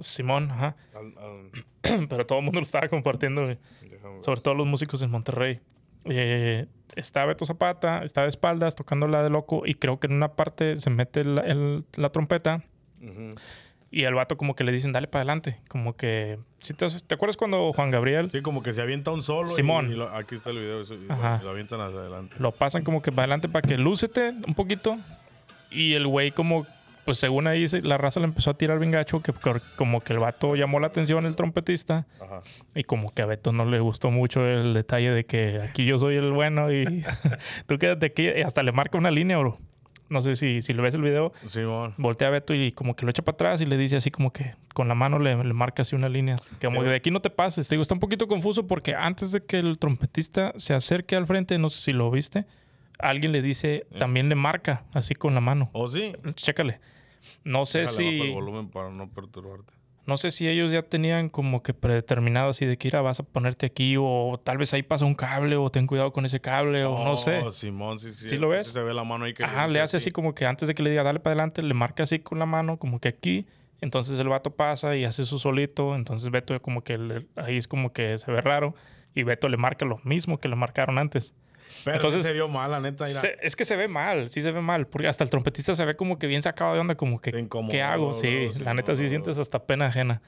Simón, ajá. Al- al- pero todo el mundo lo estaba compartiendo. Sobre todo los músicos en Monterrey. Eh, está Beto Zapata, está de espaldas tocando la de loco. Y creo que en una parte se mete la, el- la trompeta. Y al vato como que le dicen, dale para adelante. Como que... ¿sí te, te acuerdas cuando Juan Gabriel Sí, como que se avienta un solo. Simón. y lo- aquí está el video. eso, y Ajá. lo avientan hacia adelante. lo pasan como que para adelante para que lúcete un poquito? Y el güey como... Pues según ahí la raza le empezó a tirar bien gacho, que como que el vato llamó la atención, el trompetista. Ajá. Y como que a Beto no le gustó mucho el detalle de que aquí yo soy el bueno y tú quédate aquí. Y hasta le marca una línea, bro. No sé si, si lo ves el video. Simón. Voltea a Beto y como que lo echa para atrás y le dice así como que con la mano le, le marca así una línea. Que como que de aquí no te pases. Te digo, está un poquito confuso porque antes de que el trompetista se acerque al frente, no sé si lo viste, alguien le dice, también le marca así con la mano. ¿O sí? Chécale. No sé Déjale, si... el volumen para no perturbarte. No sé si ellos ya tenían como que predeterminado así de que ir vas a ponerte aquí o tal vez ahí pasa un cable o ten cuidado con ese cable o no sé. Oh, Simón, sí, sí. ¿Sí lo ves? Se ve la mano ahí que Ajá, le hace así como que antes de que le diga dale para adelante, le marca así con la mano como que aquí. Entonces el vato pasa y hace su solito. Entonces Beto como que le- ahí es como que se ve raro. Y Beto le marca lo mismo que le marcaron antes. Pero Entonces- sí se vio mal, la neta. Se- es que se ve mal, sí se ve mal. Porque hasta el trompetista se ve como que bien sacado de onda, como que ¿qué hago? Sí, luego, sí, la neta sí no, sientes hasta pena ajena.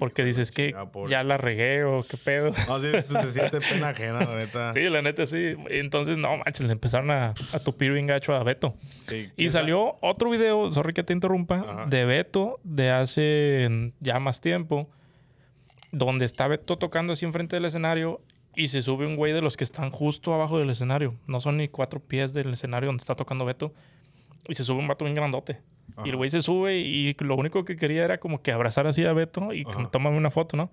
Porque dices que ya la regué o qué pedo. No, sí, se siente pena ajena, la neta. Sí, la neta sí. Entonces, no manches, le empezaron a, a tupir bien gacho a Beto. Sí, Y salió otro video, sorry que te interrumpa, Ajá. de Beto de hace ya más tiempo, donde está Beto tocando así enfrente del escenario y se sube un güey de los que están justo abajo del escenario. No son ni cuatro pies del escenario donde está tocando Beto. Y se sube un vato bien grandote. Y el Ajá. güey se sube y lo único que quería era como que abrazar así a Beto y Ajá. tomarme una foto, ¿no?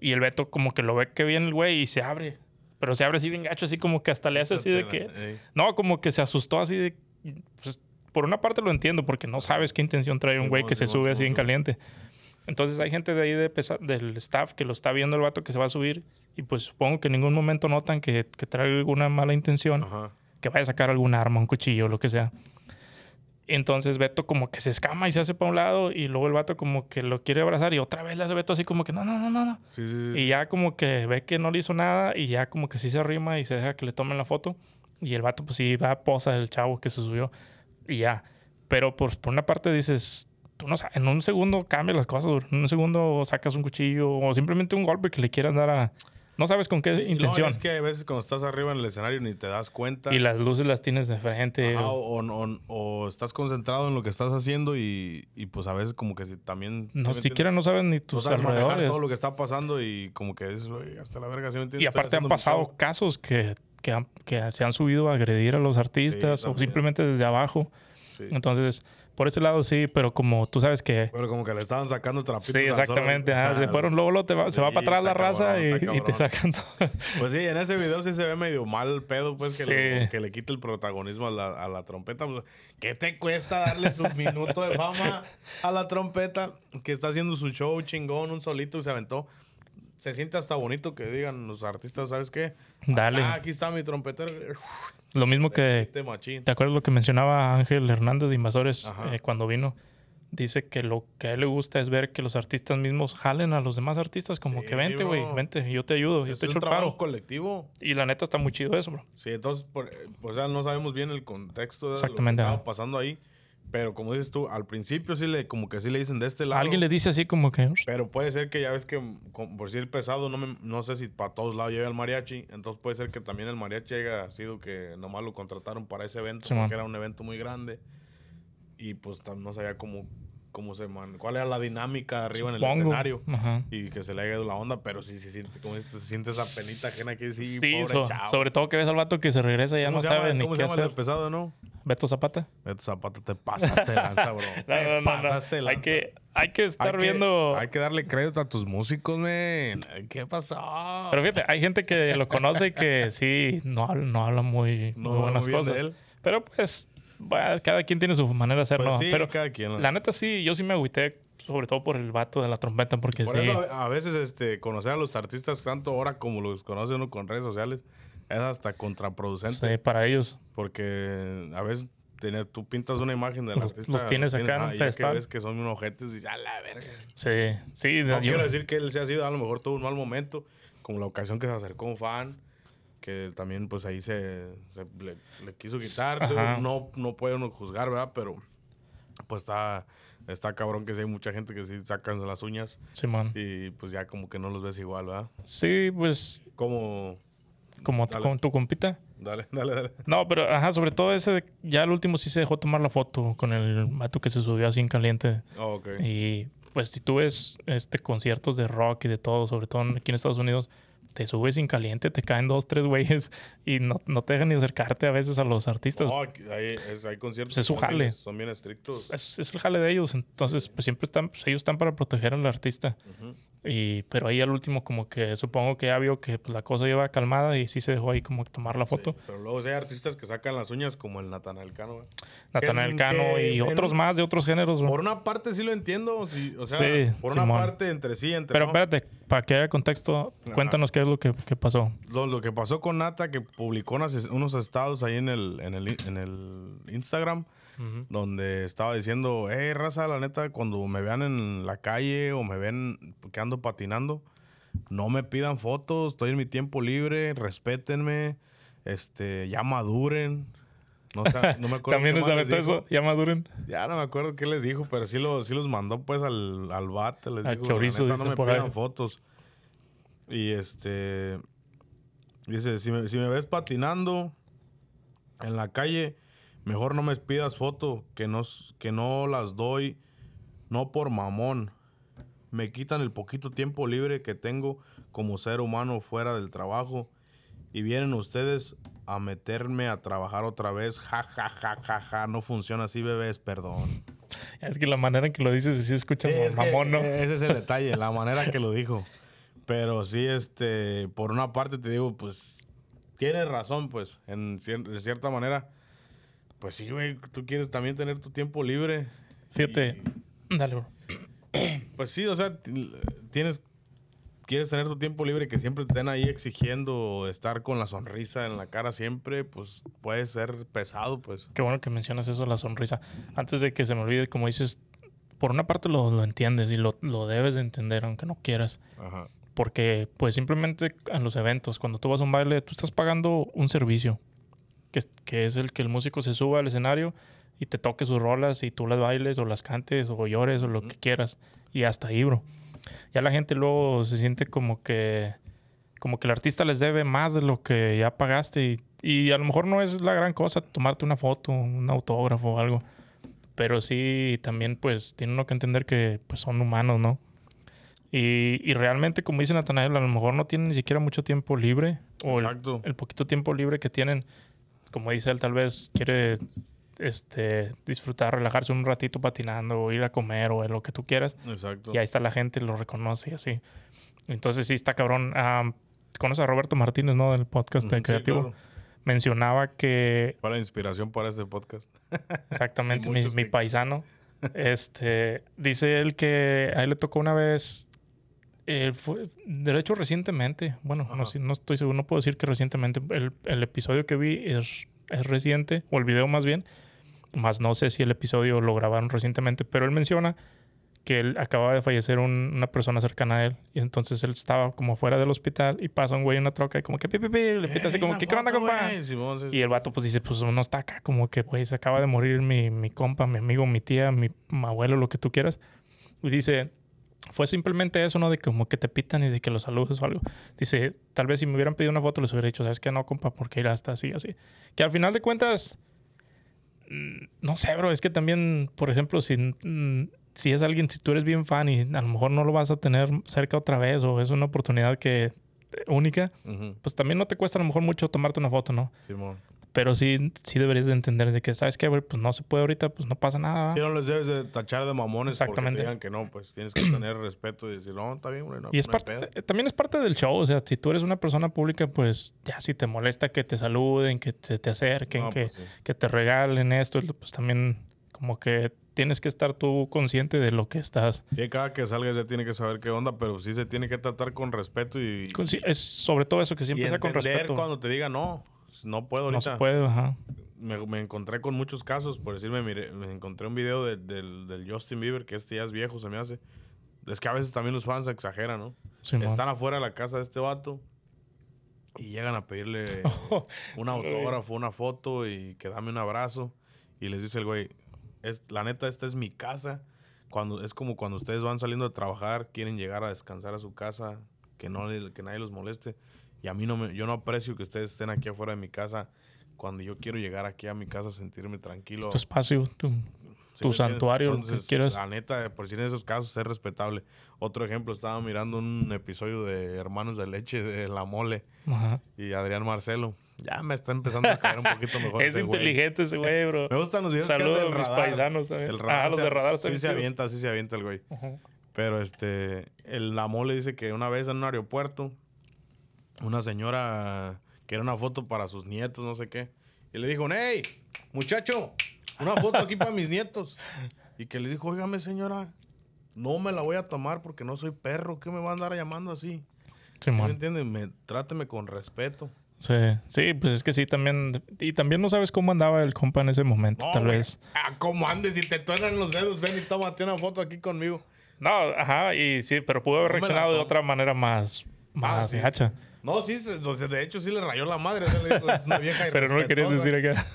Y el Beto como que lo ve que viene el güey y se abre. Pero se abre así bien gacho, así como que hasta le hace así de que... Ey. No, como que se asustó así de... pues, por una parte lo entiendo, porque no sabes qué intención trae un güey que se sube así en caliente. Entonces hay gente de ahí de pesa- del staff que lo está viendo el vato que se va a subir y pues supongo que en ningún momento notan que, que trae alguna mala intención, Ajá. que vaya a sacar algún arma, un cuchillo, lo que sea. Entonces Beto como que se escama y se hace para un lado y luego el vato como que lo quiere abrazar y otra vez le hace Beto así como que no, no, no, no, no. Sí, sí, sí. Y ya como que ve que no le hizo nada y ya como que sí se arrima y se deja que le tomen la foto. Y el vato pues sí va a posa el chavo que se subió y ya. Pero por, por una parte dices, tú no sabes, en un segundo cambia las cosas, bro. en un segundo sacas un cuchillo o simplemente un golpe que le quieras dar a... No sabes con qué Y intención. luego es que a veces cuando estás arriba en el escenario ni te das cuenta. Y las luces las tienes de frente. Ajá, o- o, o- o estás concentrado en lo que estás haciendo y, y pues a veces como que si también... no ¿sí me siquiera no sabes ni entiendes? No tus sabes alrededores. todo lo que está pasando y como que dices, "Oye, hasta la verga, ¿sí me entiendes? Y aparte han pasado show". casos que, que, han- que se han subido a agredir a los artistas o simplemente desde abajo. Sí. Entonces, por ese lado sí, pero como tú sabes que... Pero como que le estaban sacando trapitos. Sí, exactamente. ajá, se Ah, fueron, luego, luego te va- se va para atrás la raza y, te sacan todo. Pues sí, en ese video sí se ve medio mal el pedo, pues, que, le, que le quite el protagonismo a la, a la trompeta. Pues, ¿Qué te cuesta darle su minuto de fama a la trompeta que está haciendo su show chingón, un solito y se aventó? Se siente hasta bonito que digan los artistas, ¿sabes qué? Dale. Ah, aquí está mi trompetero. Lo mismo que... Machín. ¿Te acuerdas lo que mencionaba Ángel Hernández de Invasores eh, cuando vino? Dice que lo que a él le gusta es ver que los artistas mismos jalen a los demás artistas como Sí, que vente, güey, vente, yo te ayudo, yo Es te un echo el trabajo paro. colectivo. Y la neta está muy chido eso, bro. Sí, entonces, por- eh, o sea, no sabemos bien el contexto de lo que Exactamente, estaba pasando ahí. Pero como dices tú, al principio sí le, como que sí le dicen de este lado. Alguien le dice así como que... Pero puede ser que ya ves que, con- por decir pesado, no, me- no sé si para todos lados llega el mariachi. Entonces puede ser que también el mariachi haya sido que nomás lo contrataron para ese evento, Simón. porque era un evento muy grande. Y pues no sabía cómo, cómo se man, cuál era la dinámica arriba en el escenario. Ajá. Y que se le haya ido la onda, pero sí, sí, siente, como tú, se siente esa penita ajena que sí, Sí, pobre so- chavo. sobre todo que ves al vato que se regresa y ya ¿Cómo no sabe ni ¿Cómo qué se llama el hacer. del pesado, no? Beto Zapata. Beto Zapata, te pasaste lanza, bro. No, Te no, no, no. pasaste de lanza. Hay que, hay que estar Hay que- viendo... Hay que darle crédito a tus músicos, men. ¿Qué pasó? Pero fíjate, hay gente que lo conoce y que sí, no, habla- no habla muy, No muy buenas cosas. él. Pero pues, cada quien tiene su manera de hacer, Pues sí, Pero cada quien. la neta sí, yo sí me agüité, sobre todo por el vato de la trompeta, porque Por sí. eso a veces este, conocer a los artistas tanto ahora como los conoce uno con redes sociales es hasta contraproducente. sí, para ellos. Porque a veces tener- tú pintas una imagen del Los- artista. los tienes acá en y ya que pedestal. ves que son unos ojetes y dices, a la verga. Sí, sí. No yo- quiero decir que él se ha sido, a lo mejor tuvo un mal momento, como la ocasión que se acercó un fan, que también pues ahí se, se le, le quiso quitar. No, no puede uno juzgar, ¿verdad? Pero pues está, está cabrón que sí hay mucha gente que sí sacan las uñas Simón. y pues ya como que no los ves igual, ¿verdad? Sí, pues Como, como, tu compita. dale, dale, dale. No, pero ajá, sobre todo ese, de- ya el último sí se dejó tomar la foto con el vato que se subió así en caliente. Oh, ok. Y pues si tú ves este conciertos de rock y de todo, sobre todo aquí en Estados Unidos, te subes sin caliente, te caen dos, tres güeyes y no, no te dejan ni acercarte a veces a los artistas. No, hay, es- hay conciertos Pues es su bien- jale. son bien estrictos. Es, es el jale de ellos, entonces pues siempre están, pues, ellos están para proteger al artista. Ujú. Y, pero ahí al último como que supongo que ya vio que pues, la cosa iba calmada y sí se dejó ahí como que tomar la foto. Sí, pero luego sí hay artistas que sacan las uñas como el Natanael Cano. Natanael Cano y otros más de otros géneros. Por una parte sí lo entiendo, sí, o sea, Sí, por una parte entre sí, entre Pero no. espérate, para que haya contexto, Ajá. cuéntanos qué es lo que, que pasó. Lo, lo que pasó con Nata, que publicó unas- unos estados ahí en el, en el, en el Instagram, Ujú. donde estaba diciendo, hey, raza, la neta, cuando me vean en la calle o me ven que ando patinando, no me pidan fotos, estoy en mi tiempo libre, respétenme, este, ya maduren. No, sé, no me acuerdo También les aventó eso, ya maduren. Ya no me acuerdo qué les dijo, pero sí, lo, sí los mandó pues al, al bate. Les Al dijo, chorizo, "La neta, no me por ahí". pidan fotos. Y este... Dice, si me, si me ves patinando en la calle, mejor no me pidas foto, que no, que no las doy, no por mamón. Me quitan el poquito tiempo libre que tengo como ser humano fuera del trabajo. Y vienen ustedes a meterme a trabajar otra vez. Ja, ja, ja, ja, ja. No funciona así, bebés, perdón. Es que la manera en que lo dices sí escucha Sí, es mamón, ¿no? Ese es el detalle, la manera que lo dijo. Pero sí, este, por una parte te digo, pues, tienes razón, pues, en, cier- de cierta manera. Pues sí, güey, tú quieres también tener tu tiempo libre. Fíjate, dale, bro. Pues sí, o sea, tienes, quieres tener tu tiempo libre que siempre te estén ahí exigiendo estar con la sonrisa en la cara siempre, pues puede ser pesado, pues. Qué bueno que mencionas eso, la sonrisa. Antes de que se me olvide, como dices, por una parte lo, lo entiendes y lo, lo debes de entender, aunque no quieras. Ajá. Porque, pues simplemente en los eventos, cuando tú vas a un baile, tú estás pagando un servicio, que, es- que es el que el músico se suba al escenario y te toque sus rolas y tú las bailes o las cantes o llores o lo que quieras. Y hasta ahí, bro. Ya la gente luego se siente como que, como que el artista les debe más de lo que ya pagaste. Y, y a lo mejor no es la gran cosa tomarte una foto, un autógrafo o algo. Pero sí, también pues tiene uno que entender que pues son humanos, ¿no? Y, y realmente, como dice Natanael, a lo mejor no tienen ni siquiera mucho tiempo libre. O el poquito tiempo libre que tienen, como dice él, tal vez quiere este, disfrutar, relajarse un ratito patinando o ir a comer o lo que tú quieras. Exacto. Y ahí está la gente, lo reconoce y así. Entonces sí está cabrón. Ah, ¿Conoces a Roberto Martínez, no? Del podcast de sí, Creativo. claro. Mencionaba que Fue la inspiración para este podcast. Exactamente, mi, mi paisano. Este, dice él que a él le tocó una vez, eh, fue, de hecho recientemente, bueno, no, no estoy seguro, no puedo decir que recientemente, el, el episodio que vi es, es reciente, o el video más bien, más no sé si el episodio lo grabaron recientemente, pero él menciona que él acababa de fallecer un- una persona cercana a él, y entonces él estaba como fuera del hospital y pasa un güey en una troca y como que pi, pi, pi, le pita así como ¿qué onda, compa? güey. Simón, sí, sí. Y el vato pues dice, pues uno está acá como que, pues se acaba de morir mi, mi compa, mi amigo, mi tía, mi, mi abuelo, lo que tú quieras. Y dice, fue simplemente eso, ¿no? De como que te pitan y de que los saludes o algo. Dice, tal vez si me hubieran pedido una foto les hubiera dicho, ¿sabes qué? No, compa, porque ir hasta así, así. Que al final de cuentas, mm, no sé, bro, es que también, por ejemplo, si, mm, si es alguien, si tú eres bien fan y a lo mejor no lo vas a tener cerca otra vez o es una oportunidad que única, Ujú, pues también no te cuesta a lo mejor mucho tomarte una foto, ¿no? Simón. Pero sí, sí deberías de entender de que, ¿sabes qué? Pues no se puede ahorita, pues no pasa nada. Sí, no les debes de tachar de mamones Exactamente. porque te digan que no, pues tienes que tener respeto y decir, no, está bien, güey, no, Y es no parte, pedo". eh, también es parte del show. O sea, si tú eres una persona pública, pues ya si te molesta que te saluden, que te, te acerquen, No, que, pues sí. que te regalen esto, pues también como que tienes que estar tú consciente de lo que estás. Sí, cada que salgas ya tiene que saber qué onda, pero sí se tiene que tratar con respeto y, Con- sí, Es sobre todo eso que y siempre sea con respeto. cuando te diga no, no puedo No ahorita. puede, ajá. Me, me encontré con muchos casos, por decirme, mire, me encontré un video de- del, del Justin Bieber, que este ya es viejo, se me hace. Es que a veces también los fans exageran, ¿no? Están afuera de la casa de este vato y llegan a pedirle un autógrafo, una foto y que dame un abrazo. Y les dice el güey, es, la neta, esta es mi casa. Cuando, es como cuando ustedes van saliendo de trabajar, quieren llegar a descansar a su casa, que, no, que nadie los moleste. Y a mí no me, yo no aprecio que ustedes estén aquí afuera de mi casa cuando yo quiero llegar aquí a mi casa a sentirme tranquilo. Tu espacio, tu, santuario, lo que Entonces, quieras. La neta, por si en esos casos es respetable. Otro ejemplo, estaba mirando un episodio de Hermanos de Leche de La Mole Ajá. y Adrián Marcelo. Ya me está empezando a caer un poquito mejor. Es ese güey. inteligente ese güey, bro. Me gustan los videos que Saludos hace el a mis radar. paisanos también. El Ah, los de radar Sí se avienta, sí se avienta el güey. Ajá. Pero este, el, la mole dice que una vez en un aeropuerto, una señora quiere una foto para sus nietos, no sé qué. Y le dijo, hey, muchacho, una foto aquí para mis nietos. Y que le dijo, óigame señora, no me la voy a tomar porque no soy perro, ¿qué me va a andar llamando así? ¿Sí ¿Me entiendes? Me, tráteme con respeto. Sí, sí, pues es que sí, también. Y también no sabes cómo andaba el compa en ese momento, No, tal vez. Ah, ¿Cómo andes? Si te truenan los dedos, ven y tómate una foto aquí conmigo. No, ajá, y sí, pero pudo haber No reaccionado de otra manera más, más sí. gacha. No, sí, o sea, de hecho sí le rayó la madre. es una vieja Pero no le querías irrespetuosa". decir acá.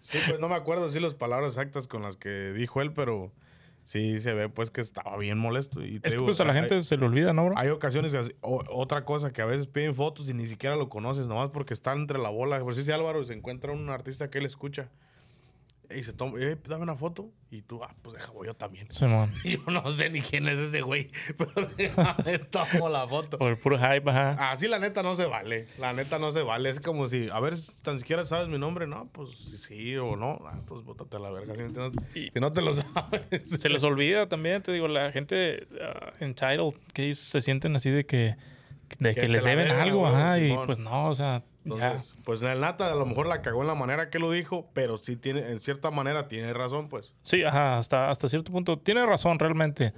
Sí, pues no me acuerdo sí las palabras exactas con las que dijo él, pero sí se ve pues que estaba bien molesto. Y te Es que digo, pues a la hay- gente se le olvida, ¿no, bro? Hay ocasiones que o- otra cosa que a veces piden fotos y ni siquiera lo conoces, nomás porque está entre la bola. Por si dice Álvaro se encuentra un artista que él escucha y se toma, eh, dame una foto y tú, ah, pues deja, voy yo también. Yo no sé ni quién es ese güey, pero déjame tomo la foto. Por el puro hype, ajá. Así la neta no se vale. La neta no se vale. Es como si, a ver, tan siquiera sabes mi nombre. No, pues sí o no. Ah, pues bótate a la verga. Si no, Y- si no te lo sabes. Se les olvida también, te digo, la gente ah, entitled, que se sienten así de que, de Que que, te les deben algo, ajá, y pues no, o sea, ya. Entonces, pues el Nata a lo mejor la cagó en la manera que lo dijo, pero sí tiene, en cierta manera tiene razón, pues. Sí, ajá, hasta, hasta cierto punto. Tiene razón realmente,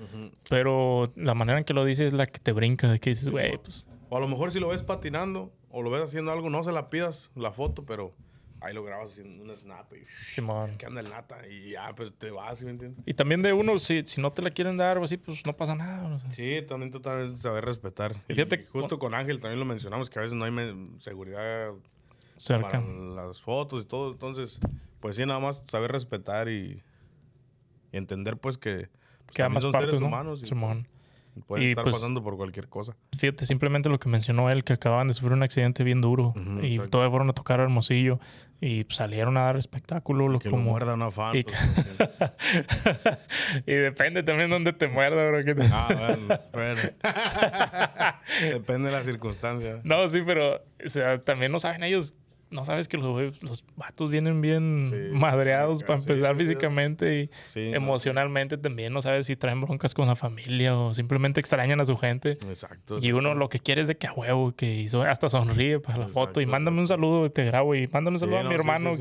pero la manera en que lo dice es la que te brinca, de que dices, güey, pues... O a lo mejor si lo ves patinando o lo ves haciendo algo, no se la pidas la foto, pero ahí lo grabas haciendo un snap y Simón. que anda el Nata y ya, pues te vas, ¿sí ¿me entiendes? Y también de uno, si, si no te la quieren dar o así, pues no pasa nada. o sea. Sí, también también saber respetar. Y Y fíjate- justo con Ángel también lo mencionamos, que a veces no hay seguridad cerca. para las fotos y todo. Entonces, pues sí, nada más saber respetar y, y entender pues que, pues, Que ambas son partes, seres ¿no? humanos y Simón. Pueden Y, estar pues, pasando por cualquier cosa. Fíjate, simplemente lo que mencionó él, que acaban de sufrir un accidente bien duro y exacto. todavía fueron a tocar a Hermosillo y salieron a dar espectáculo. Lo que como... lo muerda una fan. y pues, y depende también dónde te muerda, bro. que te- ah, bueno, bueno. Depende de la circunstancia. No, sí, pero o sea, también no saben ellos, no sabes que los, los vatos vienen bien Sí, madreados para empezar sí, sí. físicamente y no, emocionalmente también. No sabes si traen broncas con la familia o simplemente extrañan a su gente. Exacto. Y uno lo que quiere es de que a huevo, que hasta sonríe para la Exacto, foto y mándame un saludo y te grabo y mándame un saludo a mi hermano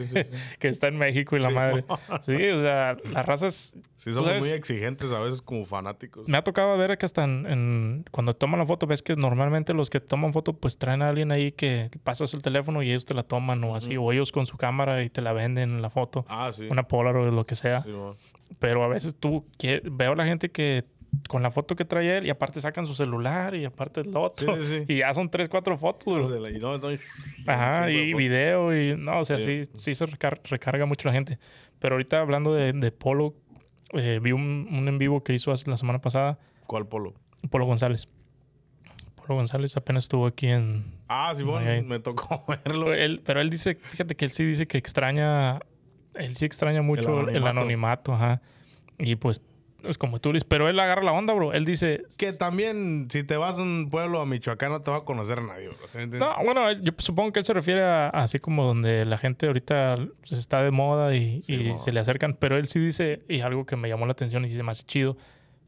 que, está en México y la madre. Sí, o sea, las razas... Sí, somos sabes, muy exigentes a veces como fanáticos. Me ha tocado ver que hasta en, en- cuando toman la foto, ves que normalmente los que toman foto pues traen a alguien ahí que pasas el teléfono y ellos te la toman o así, o ellos con su cámara y te la venden la foto, Ah, sí. una Polaroid o lo que sea. Sí. Pero a veces tú veo a la gente que con la foto que trae él y aparte sacan su celular y aparte el otro Sí, sí, y ya son tres, cuatro fotos. bro. Y no, entonces- Ajá, y video y no, o sea, sí, Sí. se recar- recarga mucho la gente. Pero ahorita hablando de, de Polo, eh, vi un, un en vivo que hizo hace- la semana pasada, ¿Cuál polo? Polo González. Polo González apenas estuvo aquí en... Ah, sí, bueno, me tocó verlo. Él, pero él dice, fíjate que él sí dice que extraña, él sí extraña mucho el anonimato. anonimato, ajá. Y pues, es como tú dices, pero él agarra la onda, bro. Él dice, Que también, si te vas a un pueblo a Michoacán, no te va a conocer nadie, bro. no, bueno, yo supongo que él se refiere a, a así como donde la gente ahorita pues, está de moda y, Sí, y se le acercan, pero él sí dice, y algo que me llamó la atención y se me hace chido,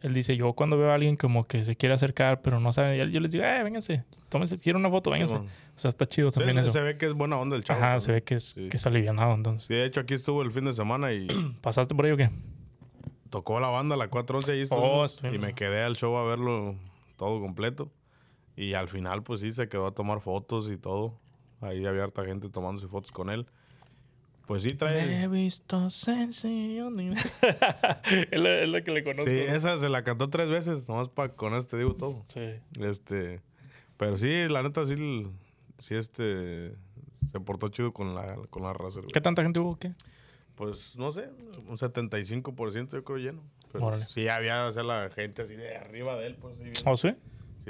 él dice, yo cuando veo a alguien como que se quiere acercar, pero no sabe, yo, les digo, eh, vénganse, tómense, quiero una foto, vénganse. mo. o sea, está chido Sí, también se, eso. se ve que es buena onda el chavo. Ajá, también. se ve que es, Sí. que es alivianado, entonces. Sí, de hecho, aquí estuvo el fin de semana y ¿Pasaste por ahí o qué? tocó la banda a la 411 ahí Oh, y me quedé al show a verlo todo completo. Y al final, pues sí, se quedó a tomar fotos y todo. Ahí había harta gente tomándose fotos con él. Pues sí, trae... he visto sencillo. es, la, es la que le conozco. Sí, esa se la cantó tres veces, nomás para con eso te digo todo. Sí. Este, pero sí, la neta sí, sí este, se portó chido con la, con la raza. ¿Qué tanta gente hubo? o ¿Qué? Pues no sé, un 75% yo creo lleno. Pero Órale. sí había, o sea, la gente así de arriba de él, pues sí, bien. ¿O sí?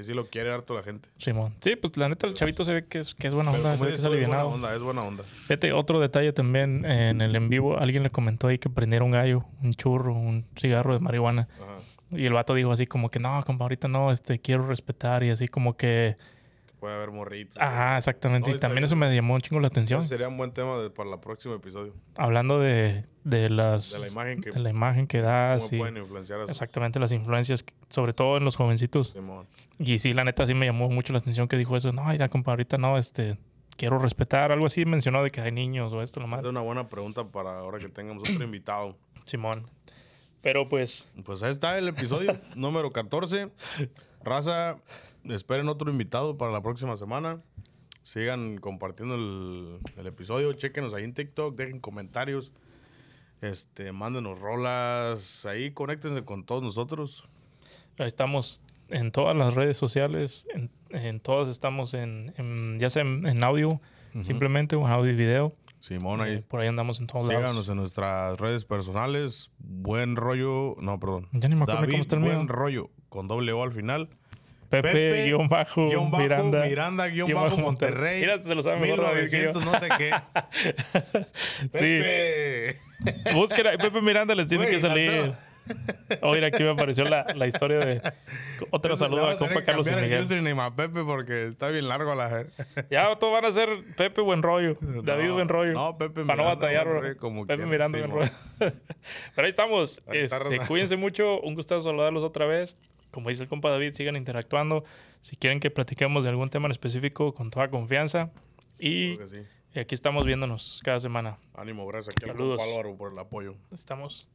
Sí, sí lo quiere harto la gente. Simón. Sí, pues la neta, el chavito se ve que es, que es buena onda, se ve que es es buena onda, es buena onda. Fíjate, otro detalle también en el en vivo, alguien le comentó ahí que prendiera un gallo, un churro, un cigarro de marihuana. Ajá. Y el vato dijo así como que no, compa, ahorita no, este, quiero respetar y así como que... Puede haber morritos. Ajá, exactamente. No, y también eso me llamó un chingo la atención. Ese sería un buen tema de- para el próximo episodio. Hablando de, de las... De la imagen que, de la imagen que das cómo y pueden influenciar a sus exactamente las influencias, sobre todo en los jovencitos. Simón. Y sí, la neta sí me llamó mucho la atención que dijo eso. No, mira, compa, ahorita no, este, quiero respetar. Algo así mencionó de que hay niños o esto, lo más. Es una buena pregunta para ahora que tengamos otro invitado. Simón. Pero pues, Pues ahí está el episodio número 14. Raza, esperen otro invitado para la próxima semana. Sigan compartiendo el, el episodio. Chequenos ahí en TikTok, dejen comentarios. Este, mándenos rolas. Ahí conéctense con todos nosotros. ahí estamos en todas las redes sociales. En, en todas estamos en, en- ya sea en, en audio, simplemente, o en audio y video. Simón, Eh, ahí. por ahí andamos en todos lados. Síganos en nuestras redes personales. Buen rollo. No, perdón. Ya ni me acuerdo David cómo está el mío. Buen rollo. Con doble O al final. Pepe, Pepe, guion bajo, Guión bajo, Miranda. Miranda, guion guion bajo, bajo, Monterrey. Mira, se lo sabe mejor David que yo. 1900, no sé qué. Pepe. Busquen a Pepe Miranda, les tiene que salir. faltó. Oh, aquí me apareció la, la historia de... Otro le saludo a compa Carlos y el Miguel. username a Pepe porque está bien largo la Ya todos van a ser Pepe Buen Rollo. David Buen Rollo. no, Pepe Para no batallar. Rollo, como Pepe Miranda sí, Buen. Rollo. Pero ahí estamos. Ahí Este, cuídense mucho. Un gustazo saludarlos otra vez. Como dice el compa David, sigan interactuando. Si quieren que platiquemos de algún tema en específico, con toda confianza. Y, sí. y aquí estamos viéndonos cada semana. Ánimo, gracias aquí al Saludos. compa Álvaro por el apoyo. Estamos.